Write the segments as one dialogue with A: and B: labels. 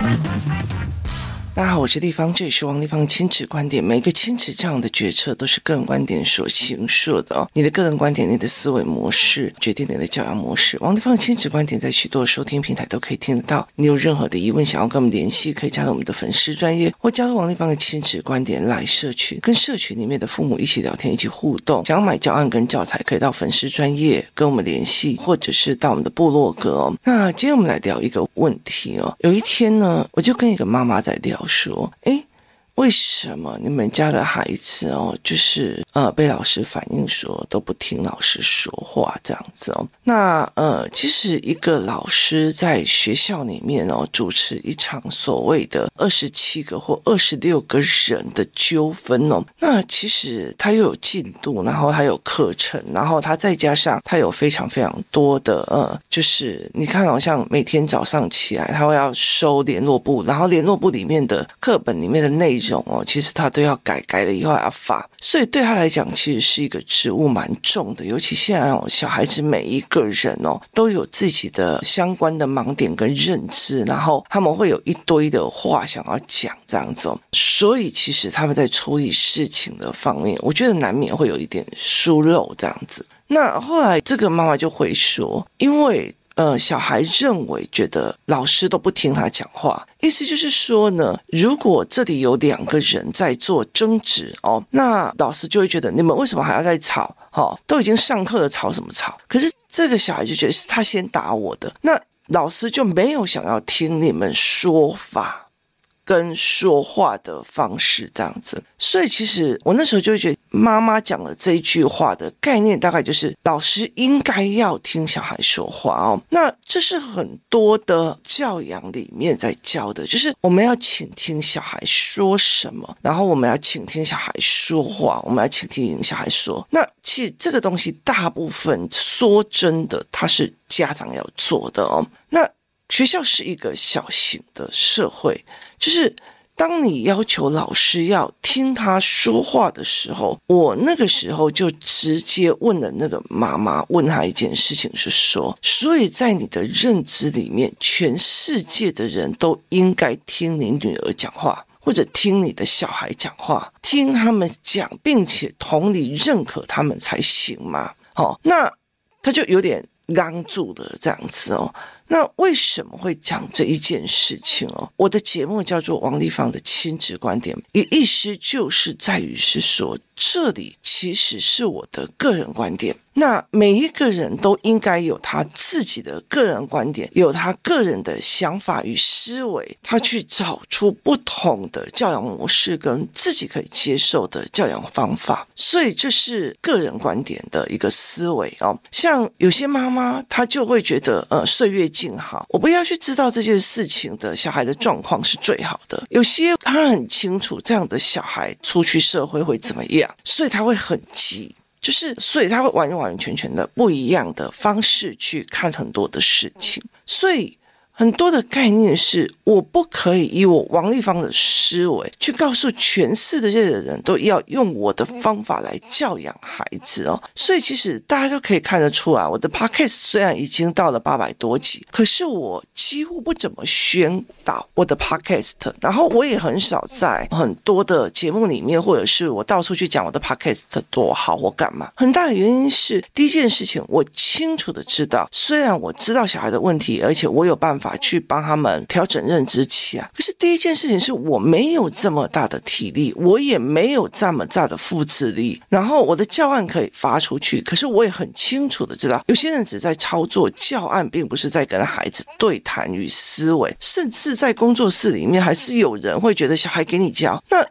A: Thank you. 大家好，我是丽芳，这里是王丽芳的亲子观点。每个亲子这样的决策都是个人观点所形设的哦。你的个人观点、你的思维模式决定你的教养模式。王丽芳的亲子观点在许多收听平台都可以听得到。你有任何的疑问想要跟我们联系，可以加入我们的粉丝专业，或加入王丽芳的亲子观点来社群，跟社群里面的父母一起聊天、一起互动。想要买教案跟教材，可以到粉丝专业跟我们联系，或者是到我们的部落格哦。那今天我们来聊一个问题哦。有一天呢，我就跟一个妈妈在聊说，诶。为什么你们家的孩子哦，就是呃被老师反映说都不听老师说话这样子哦？那呃，其实一个老师在学校里面哦，主持一场所谓的二十七个或二十六个人的纠纷哦，那其实他又有进度，然后还有课程，然后他再加上他有非常非常多的呃，就是你看好像每天早上起来，他会要收联络簿，然后联络簿里面的课本里面的内容。哦，其实他都要改，改了以后还要发，所以对他来讲，其实是一个职务蛮重的。尤其现在哦，小孩子每一个人哦，都有自己的相关的盲点跟认知，然后他们会有一堆的话想要讲这样子，所以其实他们在处理事情的方面，我觉得难免会有一点疏漏这样子。那后来这个妈妈就会说，因为。呃，小孩认为觉得老师都不听他讲话，意思就是说呢，如果这里有两个人在做争执哦，那老师就会觉得你们为什么还要再吵？哦，都已经上课了，吵什么吵？可是这个小孩就觉得是他先打我的，那老师就没有想要听你们说法。跟说话的方式这样子，所以其实我那时候就会觉得，妈妈讲的这一句话的概念，大概就是老师应该要听小孩说话哦。那这是很多的教养里面在教的，就是我们要倾听小孩说什么，然后我们要倾听小孩说话，我们要倾听小孩说。那其实这个东西大部分说真的，他是家长要做的哦。那学校是一个小型的社会，就是当你要求老师要听他说话的时候，我那个时候就直接问了那个妈妈，问他一件事情是说，所以在你的认知里面，全世界的人都应该听你女儿讲话，或者听你的小孩讲话，听他们讲，并且同理认可他们才行吗？好，那他就有点。刚住的这样子哦，那为什么会讲这一件事情哦？我的节目叫做王立芳的亲子观点，意意思就是在于是说，这里其实是我的个人观点。那每一个人都应该有他自己的个人观点，有他个人的想法与思维，他去找出不同的教养模式跟自己可以接受的教养方法。所以这是个人观点的一个思维哦。像有些妈妈，她就会觉得，呃，岁月静好，我不要去知道这件事情的小孩的状况是最好的。有些他很清楚这样的小孩出去社会会怎么样，所以他会很急。就是，所以他会完完全全的不一样的方式去看很多的事情，所以。很多的概念是，我不可以以我王丽芳的思维去告诉全世界的人都要用我的方法来教养孩子哦。所以其实大家都可以看得出来，我的 podcast 虽然已经到了八百多集，可是我几乎不怎么宣导我的 podcast，然后我也很少在很多的节目里面，或者是我到处去讲我的 podcast 多好或干嘛。很大的原因是，第一件事情，我清楚的知道，虽然我知道小孩的问题，而且我有办法。去帮他们调整认知期啊！可是第一件事情是我没有这么大的体力，我也没有这么大的复制力。然后我的教案可以发出去，可是我也很清楚的知道，有些人只在操作教案，并不是在跟孩子对谈与思维。甚至在工作室里面，还是有人会觉得小孩给你教，那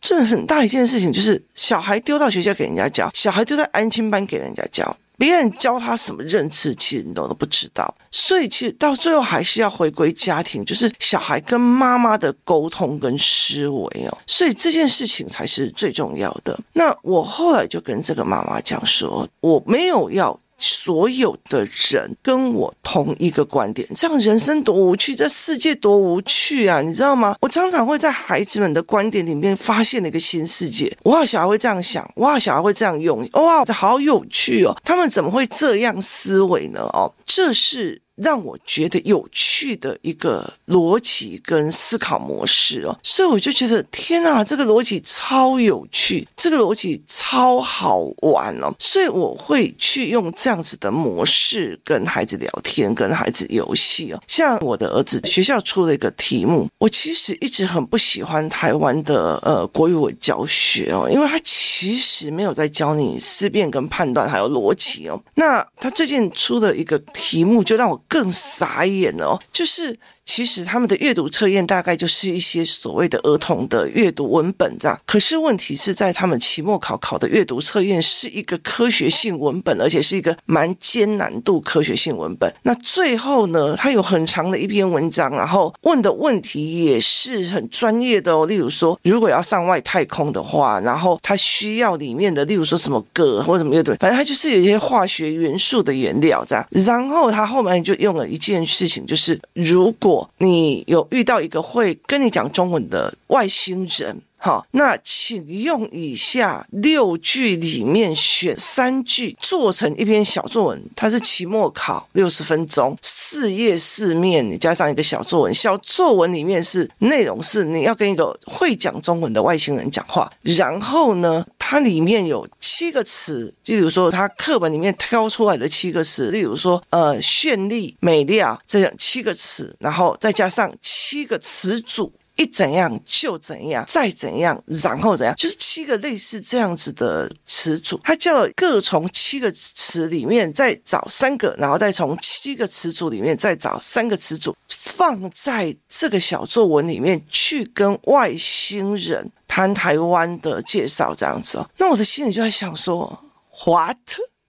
A: 真的很大一件事情，就是小孩丢到学校给人家教，小孩丢在安亲班给人家教。别人教他什么认知，其实你都都不知道，所以其实到最后还是要回归家庭，就是小孩跟妈妈的沟通跟思维哦，所以这件事情才是最重要的。那我后来就跟这个妈妈讲说，我没有要。所有的人跟我同一个观点，这样人生多无趣，这世界多无趣啊！你知道吗？我常常会在孩子们的观点里面发现了一个新世界。哇，小孩会这样想，哇，小孩会这样用，哇，这好有趣哦！他们怎么会这样思维呢？哦，这是让我觉得有趣的一个逻辑跟思考模式哦，所以我就觉得天哪，这个逻辑超有趣，这个逻辑超好玩哦，所以我会去用这样子的模式跟孩子聊天，跟孩子游戏哦。像我的儿子学校出了一个题目，我其实一直很不喜欢台湾的呃国语文教学哦，因为他其实没有在教你思辨跟判断还有逻辑哦。那他最近出的一个题目就让我。更傻眼哦，就是。其实他们的阅读测验大概就是一些所谓的儿童的阅读文本这样，可是问题是在他们期末考考的阅读测验是一个科学性文本，而且是一个蛮艰难度科学性文本。那最后呢，他有很长的一篇文章，然后问的问题也是很专业的哦。例如说，如果要上外太空的话，然后他需要里面的，例如说什么铬或者什么乐队，反正他就是有一些化学元素的原料这样。然后他后面就用了一件事情，就是如果你有遇到一个会跟你讲中文的外星人，好，那请用以下六句里面选三句做成一篇小作文。它是期末考六十分钟，四页四面，你加上一个小作文。小作文里面是内容是你要跟一个会讲中文的外星人讲话，然后呢，它里面有七个词，就比如说它课本里面挑出来的七个词，例如说呃绚丽、美丽啊这样七个词，然后再加上七个词组。一怎样就怎样，再怎样然后怎样，就是七个类似这样子的词组，它叫各从七个词里面再找三个，然后再从七个词组里面再找三个词组，放在这个小作文里面去跟外星人谈台湾的介绍，这样子哦。那我的心里就在想说，What？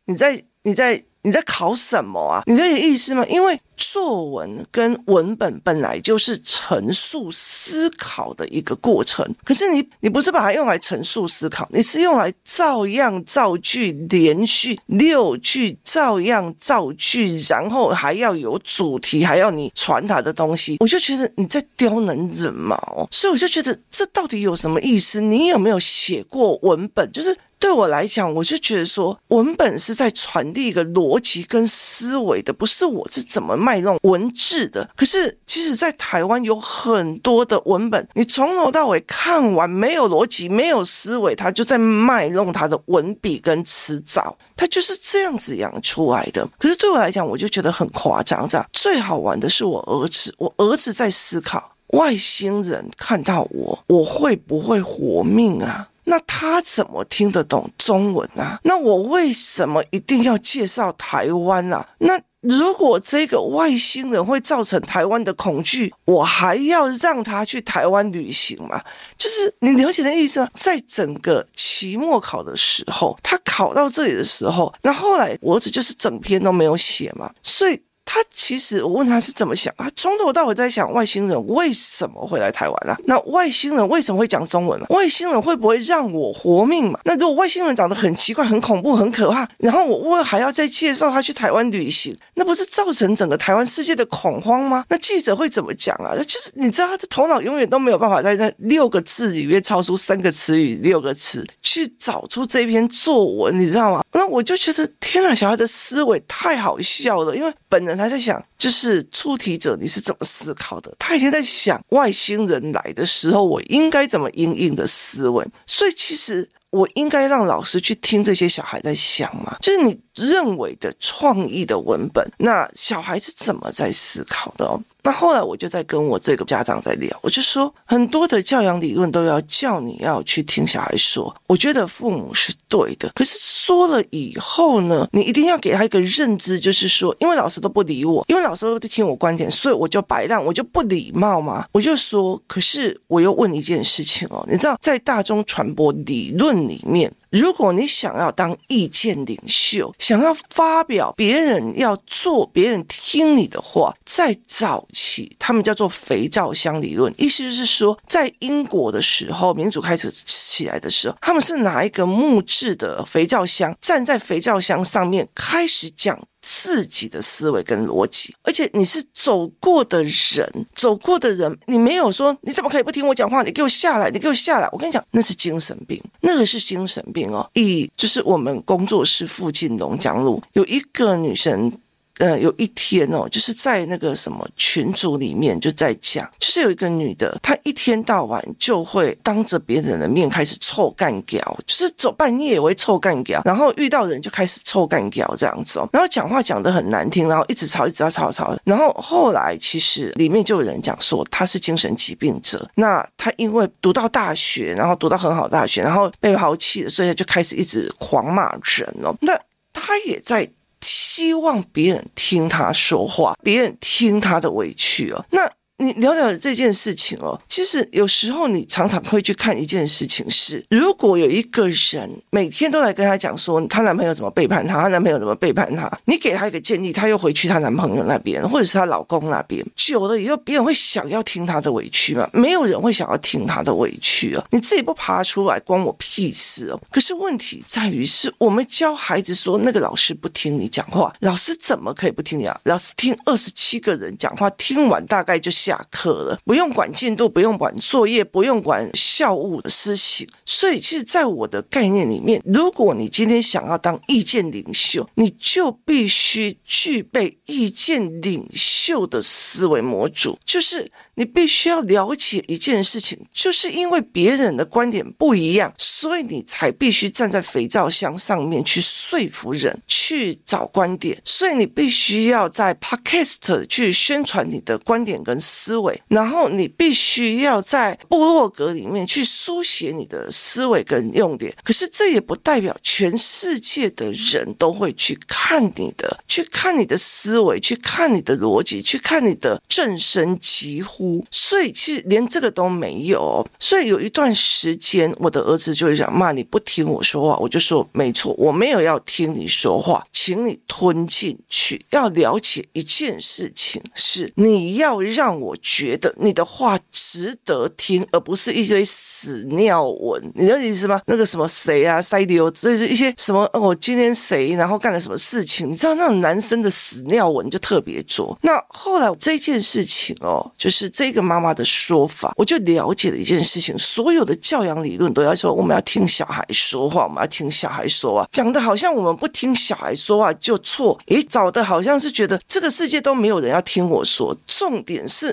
A: 你在你在？你在考什么啊？你这个意思吗？因为作文跟文本本来就是陈述思考的一个过程，可是你你不是把它用来陈述思考，你是用来照样造句，连续六句照样造句，然后还要有主题，还要你传达的东西，我就觉得你在刁难人嘛哦，所以我就觉得这到底有什么意思？你有没有写过文本？就是。对我来讲，我就觉得说，文本是在传递一个逻辑跟思维的，不是我是怎么卖弄文字的。可是，其实，在台湾有很多的文本，你从头到尾看完没有逻辑、没有思维，他就在卖弄他的文笔跟词藻，他就是这样子养出来的。可是对我来讲，我就觉得很夸张。这样最好玩的是我儿子，我儿子在思考外星人看到我，我会不会活命啊？那他怎么听得懂中文啊？那我为什么一定要介绍台湾啊？那如果这个外星人会造成台湾的恐惧，我还要让他去台湾旅行吗？就是你了解的意思吗？在整个期末考的时候，他考到这里的时候，那后来我儿子就是整篇都没有写嘛，所以。他其实，我问他是怎么想，他从头到尾在想外星人为什么会来台湾啊？那外星人为什么会讲中文啊？外星人会不会让我活命嘛？那如果外星人长得很奇怪、很恐怖、很可怕，然后我我还要再介绍他去台湾旅行，那不是造成整个台湾世界的恐慌吗？那记者会怎么讲啊？就是你知道，他的头脑永远都没有办法在那六个字里面超出三个词语、六个词去找出这篇作文，你知道吗？那我就觉得天哪，小孩的思维太好笑了，因为本人。他还在想，就是出题者你是怎么思考的？他已经在想外星人来的时候，我应该怎么应应的思维。所以其实我应该让老师去听这些小孩在想嘛，就是你认为的创意的文本，那小孩是怎么在思考的哦？那后来我就在跟我这个家长在聊，我就说很多的教养理论都要叫你要去听小孩说，我觉得父母是对的，可是说了以后呢，你一定要给他一个认知，就是说，因为老师都不理我，因为老师都不听我观点，所以我就白浪，我就不礼貌嘛。我就说，可是我又问一件事情哦，你知道在大众传播理论里面。如果你想要当意见领袖，想要发表别人要做，别人听你的话，在早期他们叫做肥皂箱理论，意思就是说，在英国的时候，民主开始起来的时候，他们是拿一个木质的肥皂箱，站在肥皂箱上面开始讲。自己的思维跟逻辑，而且你是走过的人，走过的人，你没有说你怎么可以不听我讲话？你给我下来，你给我下来！我跟你讲，那是精神病，那个是精神病哦。以就是我们工作室附近龙江路有一个女生。呃，有一天哦，就是在那个什么群组里面就在讲，就是有一个女的，她一天到晚就会当着别人的面开始臭干譙，就是走半夜也会臭干譙，然后遇到人就开始臭干譙这样子哦，然后讲话讲得很难听，然后一直吵，一直要吵吵，然后后来其实里面就有人讲说她是精神疾病者，那她因为读到大学，然后读到很好大学，然后被抛弃了，所以她就开始一直狂骂人哦，那她也在。希望别人听他说话，别人听他的委屈哦。那。你聊聊这件事情哦，其实有时候你常常会去看一件事情是，如果有一个人每天都来跟他讲说她男朋友怎么背叛她，她男朋友怎么背叛她，你给她一个建议，她又回去她男朋友那边，或者是她老公那边，久了以后，别人会想要听她的委屈吗？没有人会想要听她的委屈哦。你自己不爬出来，关我屁事哦。可是问题在于是我们教孩子说，那个老师不听你讲话，老师怎么可以不听你啊？老师听二十七个人讲话，听完大概就。下课了，不用管进度，不用管作业，不用管校务的事情。所以，其实，在我的概念里面，如果你今天想要当意见领袖，你就必须具备意见领袖的思维模组，就是。你必须要了解一件事情，就是因为别人的观点不一样，所以你才必须站在肥皂箱上面去说服人，去找观点。所以你必须要在 Podcast 去宣传你的观点跟思维，然后你必须要在部落格里面去书写你的思维跟用点。可是这也不代表全世界的人都会去看你的，去看你的思维，去看你的逻辑，去看你的正声疾呼。所以其实连这个都没有，所以有一段时间，我的儿子就会讲：“骂，你不听我说话。”我就说：“没错，我没有要听你说话，请你吞进去。要了解一件事情是，你要让我觉得你的话值得听，而不是一堆屎尿文。你的意思吗？那个什么谁啊，塞迪欧，这是一些什么？哦，今天谁然后干了什么事情？你知道那种男生的屎尿文就特别多。那后来这件事情哦，就是。这个妈妈的说法，我就了解了一件事情：所有的教养理论都要说，我们要听小孩说话，我们要听小孩说话，讲的好像我们不听小孩说话就错。诶，找的好像是觉得这个世界都没有人要听我说，重点是。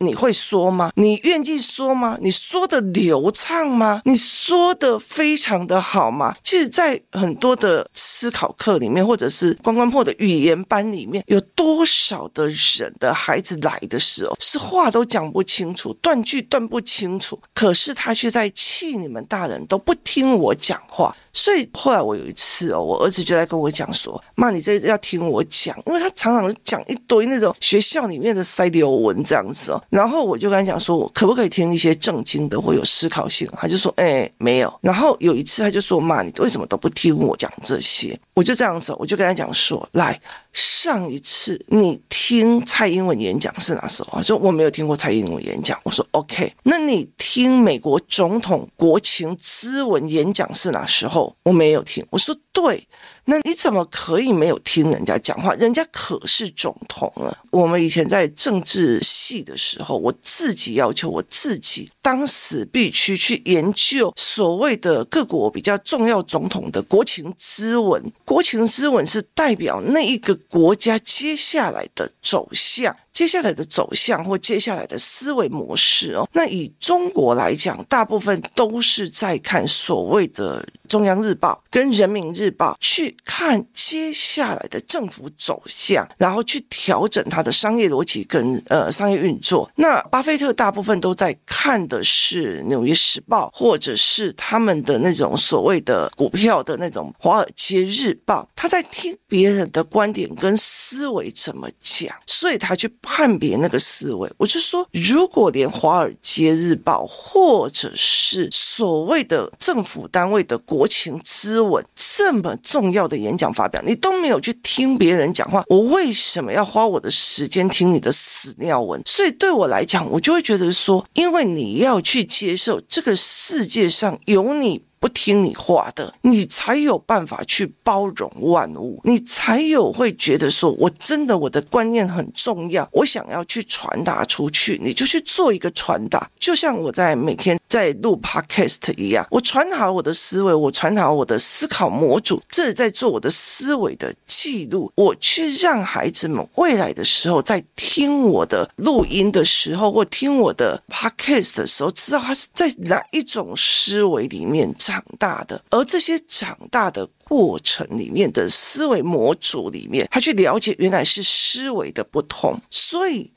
A: 你会说吗？你愿意说吗？你说的流畅吗？你说的非常的好吗？其实，在很多的思考课里面，或者是关关破的语言班里面，有多少的人的孩子来的时候，是话都讲不清楚，断句断不清楚，可是他却在气你们大人都不听我讲话。所以后来我有一次哦，我儿子就在跟我讲说：“妈，你这要听我讲，因为他常常讲一堆那种学校里面的塞流文这样子哦。”然后我就跟他讲说：“我可不可以听一些正经的或有思考性？”他就说：“哎，没有。”然后有一次他就说：“妈，你为什么都不听我讲这些？”我就这样子，我就跟他讲说：“来，上一次你听蔡英文演讲是哪时候？”他说：“我没有听过蔡英文演讲。”我说：“OK，那你听美国总统国情咨文演讲是哪时候？”我没有听，我说对，那你怎么可以没有听人家讲话？人家可是总统啊！我们以前在政治系的时候，我自己要求我自己，当时必须去研究所谓的各国比较重要总统的国情咨文。国情咨文是代表那一个国家接下来的走向。接下来的走向或接下来的思维模式哦，那以中国来讲，大部分都是在看所谓的中央日报跟人民日报，去看接下来的政府走向，然后去调整它的商业逻辑跟呃商业运作。那巴菲特大部分都在看的是纽约时报，或者是他们的那种所谓的股票的那种华尔街日报，他在听别人的观点跟思维怎么讲，所以他去。判别那个思维，我就说，如果连《华尔街日报》或者是所谓的政府单位的国情咨文这么重要的演讲发表，你都没有去听别人讲话，我为什么要花我的时间听你的屎尿文？所以对我来讲，我就会觉得说，因为你要去接受这个世界上有你。不听你话的，你才有办法去包容万物，你才有会觉得说，我真的我的观念很重要，我想要去传达出去，你就去做一个传达。就像我在每天在录 podcast 一样，我传达我的思维，我传达我的思考模组，这是在做我的思维的记录，我去让孩子们未来的时候在听我的录音的时候，或听我的 podcast 的时候，知道他是在哪一种思维里面长大的，而这些长大的过程里面的思维模组里面，他去了解原来是思维的不同，所以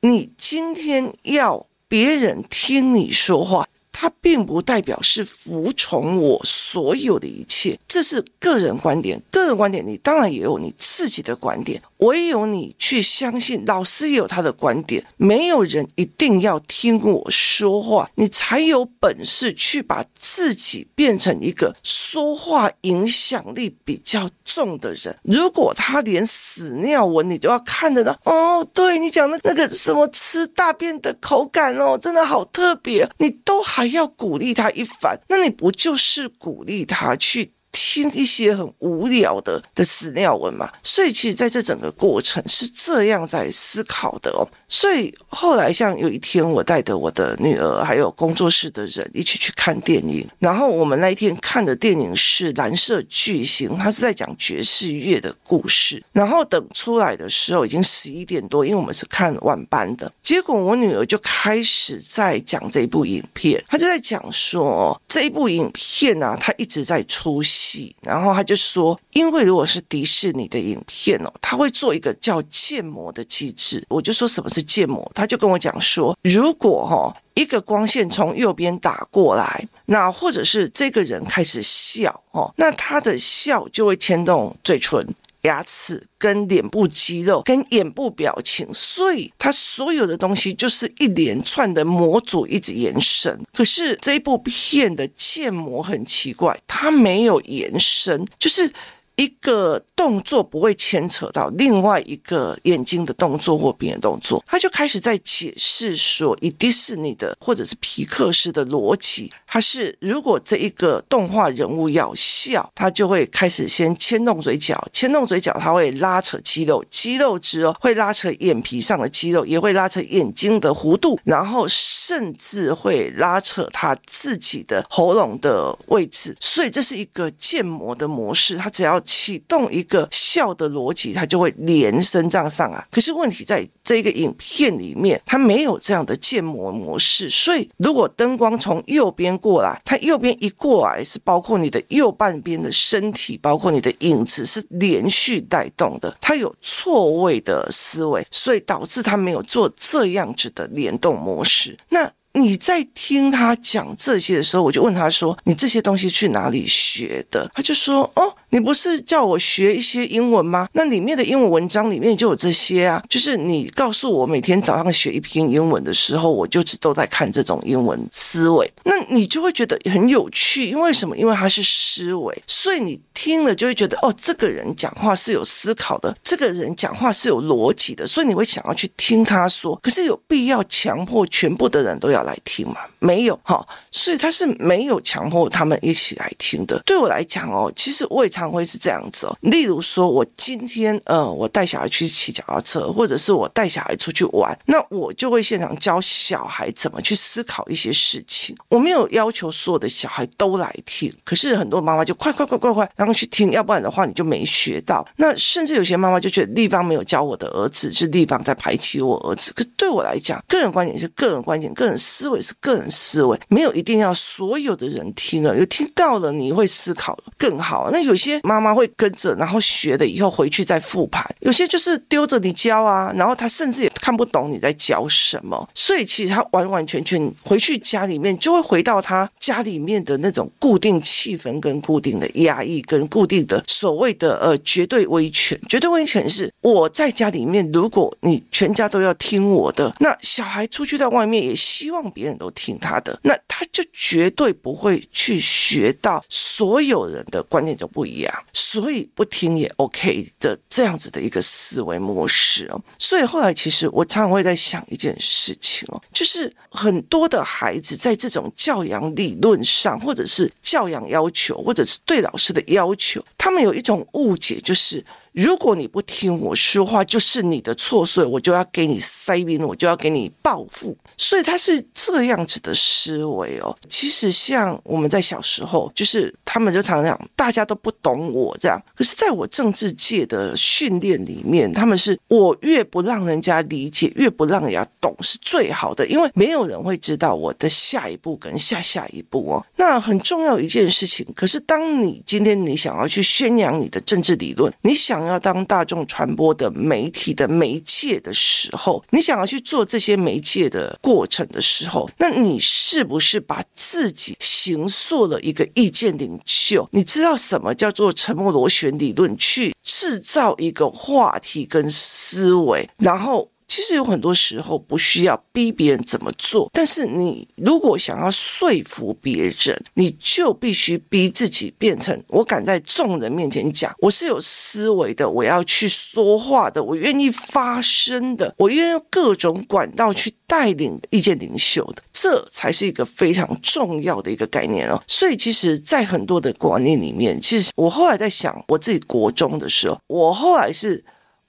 A: 你今天要别人听你说话。它并不代表是服从我所有的一切，这是个人观点。个人观点，你当然也有你自己的观点。唯有你去相信，老师也有他的观点。没有人一定要听我说话，你才有本事去把自己变成一个说话影响力比较重的人。如果他连屎尿闻你都要看着呢，哦，对你讲的那个什么吃大便的口感哦，真的好特别，你都还要鼓励他一番，那你不就是鼓励他去？听一些很无聊的的屎尿文嘛，所以其实在这整个过程是这样在思考的哦。所以后来像有一天，我带着我的女儿还有工作室的人一起去看电影，然后我们那一天看的电影是《蓝色巨星》，它是在讲爵士乐的故事。然后等出来的时候已经十一点多，因为我们是看晚班的。结果我女儿就开始在讲这部影片，她就在讲说这一部影片啊，她一直在出戏，然后她就说，因为如果是迪士尼的影片哦，他会做一个叫建模的机制。我就说什么？是建模，他就跟我讲说，如果哈一个光线从右边打过来，那或者是这个人开始笑哦，那他的笑就会牵动嘴唇、牙齿、跟脸部肌肉、跟眼部表情，所以他所有的东西就是一连串的模组一直延伸。可是这一部片的建模很奇怪，它没有延伸，就是。一个动作不会牵扯到另外一个眼睛的动作或别的动作，他就开始在解释说，以迪士尼的或者是皮克斯的逻辑，他是如果这一个动画人物要笑，他就会开始先牵动嘴角，牵动嘴角，他会拉扯肌肉，肌肉之后会拉扯眼皮上的肌肉，也会拉扯眼睛的弧度，然后甚至会拉扯他自己的喉咙的位置，所以这是一个建模的模式，他只要。启动一个笑的逻辑，它就会连升这样上啊。可是问题在这个影片里面，它没有这样的建模模式，所以如果灯光从右边过来，它右边一过来是包括你的右半边的身体，包括你的影子是连续带动的，它有错位的思维，所以导致它没有做这样子的联动模式。那你在听他讲这些的时候，我就问他说：“你这些东西去哪里学的？”他就说：“哦。”你不是叫我学一些英文吗？那里面的英文文章里面就有这些啊。就是你告诉我每天早上学一篇英文的时候，我就只都在看这种英文思维。那你就会觉得很有趣，因为什么？因为它是思维，所以你听了就会觉得哦，这个人讲话是有思考的，这个人讲话是有逻辑的，所以你会想要去听他说。可是有必要强迫全部的人都要来听吗？没有哈，所以他是没有强迫他们一起来听的。对我来讲哦，其实我也。常会是这样子哦，例如说，我今天呃，我带小孩去骑脚踏车，或者是我带小孩出去玩，那我就会现场教小孩怎么去思考一些事情。我没有要求所有的小孩都来听，可是很多妈妈就快快快快快，然后去听，要不然的话你就没学到。那甚至有些妈妈就觉得地方没有教我的儿子，是地方在排挤我儿子。可对我来讲，个人观点是个人观点，个人思维是个人思维，没有一定要所有的人听了，有听到了你会思考更好。那有些。些妈妈会跟着，然后学了以后回去再复盘。有些就是丢着你教啊，然后他甚至也看不懂你在教什么。所以其实他完完全全回去家里面就会回到他家里面的那种固定气氛、跟固定的压抑、跟固定的所谓的呃绝对威权。绝对威权是我在家里面，如果你全家都要听我的，那小孩出去在外面也希望别人都听他的，那他就绝对不会去学到所有人的观念都不一。样，所以不听也 OK 的这样子的一个思维模式哦。所以后来其实我常常会在想一件事情哦，就是很多的孩子在这种教养理论上，或者是教养要求，或者是对老师的要求，他们有一种误解，就是。如果你不听我说话，就是你的错，所以我就要给你塞宾，我就要给你报复。所以他是这样子的思维哦。其实像我们在小时候，就是他们就常常讲，大家都不懂我这样。可是在我政治界的训练里面，他们是我越不让人家理解，越不让人家懂是最好的，因为没有人会知道我的下一步跟下下一步哦。那很重要一件事情。可是当你今天你想要去宣扬你的政治理论，你想。要当大众传播的媒体的媒介的时候，你想要去做这些媒介的过程的时候，那你是不是把自己形塑了一个意见领袖？你知道什么叫做沉默螺旋理论？去制造一个话题跟思维，然后。其实有很多时候不需要逼别人怎么做，但是你如果想要说服别人，你就必须逼自己变成我敢在众人面前讲，我是有思维的，我要去说话的，我愿意发声的，我愿意用各种管道去带领意见领袖的，这才是一个非常重要的一个概念哦。所以，其实，在很多的观念里面，其实我后来在想，我自己国中的时候，我后来是。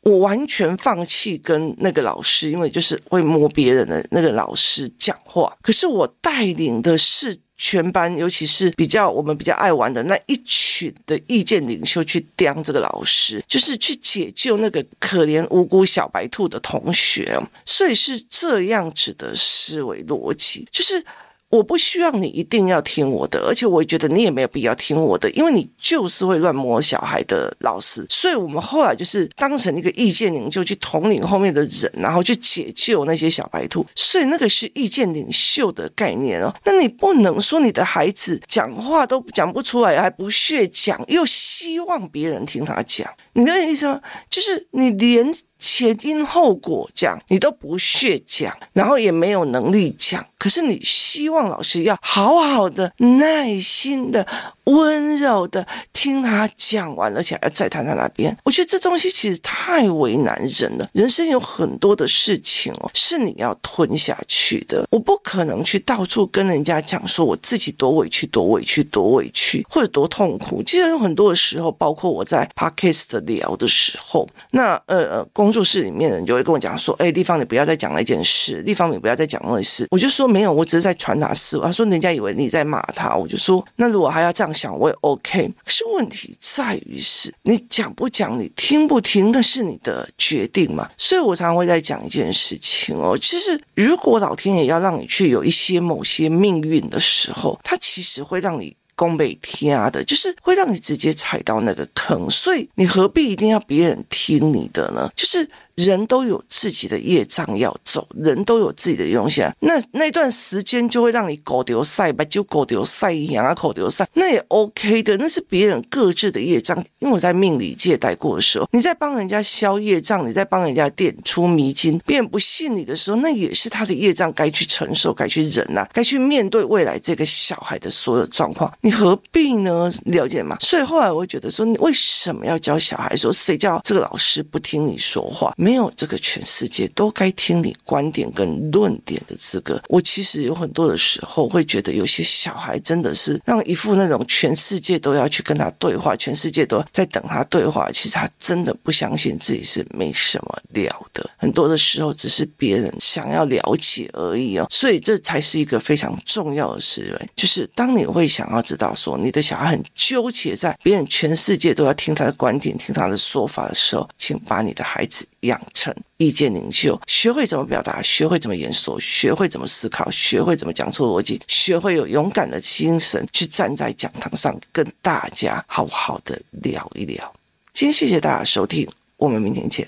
A: 我完全放弃跟那个老师，因为就是会摸别人的那个老师讲话。可是我带领的是全班，尤其是比较我们比较爱玩的那一群的意见领袖去刁这个老师，就是去解救那个可怜无辜小白兔的同学。所以是这样子的思维逻辑，就是。我不需要你一定要听我的，而且我也觉得你也没有必要听我的，因为你就是会乱摸小孩的老师。所以我们后来就是当成一个意见领袖去统领后面的人，然后去解救那些小白兔。所以那个是意见领袖的概念哦。那你不能说你的孩子讲话都讲不出来，还不屑讲，又希望别人听他讲，你的意思吗？就是你连。前因后果讲，你都不屑讲，然后也没有能力讲，可是你希望老师要好好的、耐心的。温柔的听他讲完，而且还要再谈他那边。我觉得这东西其实太为难人了。人生有很多的事情哦，是你要吞下去的。我不可能去到处跟人家讲说我自己多委屈、多委屈、多委屈，或者多痛苦。其实有很多的时候，包括我在 Podcast 聊的时候，那呃呃，工作室里面的人就会跟我讲说：“哎，丽芳，你不要再讲那件事，丽芳，你不要再讲那件事。”我就说没有，我只是在传达思维。他说人家以为你在骂他，我就说那如果还要这样。想我也 OK，可是问题在于是你讲不讲，你听不听，那是你的决定嘛。所以我常常会在讲一件事情哦，其实如果老天爷要让你去有一些某些命运的时候，他其实会让你攻北天啊的，就是会让你直接踩到那个坑，所以你何必一定要别人听你的呢？就是。人都有自己的业障要走，人都有自己的用心。那那段时间就会让你狗丢赛吧，就狗丢赛一样啊，狗丢赛那也 OK 的，那是别人各自的业障。因为我在命理界待过的时候，你在帮人家消业障，你在帮人家点出迷津，别人不信你的时候，那也是他的业障，该去承受，该去忍呐、啊，该去面对未来这个小孩的所有状况。你何必呢？了解吗？所以后来我会觉得说，你为什么要教小孩说，谁叫这个老师不听你说话？没有这个全世界都该听你观点跟论点的资格。我其实有很多的时候会觉得，有些小孩真的是让一副那种全世界都要去跟他对话，全世界都在等他对话。其实他真的不相信自己是没什么聊的。很多的时候只是别人想要了解而已哦。所以这才是一个非常重要的思维，就是当你会想要知道说你的小孩很纠结在别人全世界都要听他的观点、听他的说法的时候，请把你的孩子养。成意见领袖，学会怎么表达，学会怎么演说，学会怎么思考，学会怎么讲出逻辑，学会有勇敢的精神去站在讲堂上跟大家好好的聊一聊。今天谢谢大家收听，我们明天见。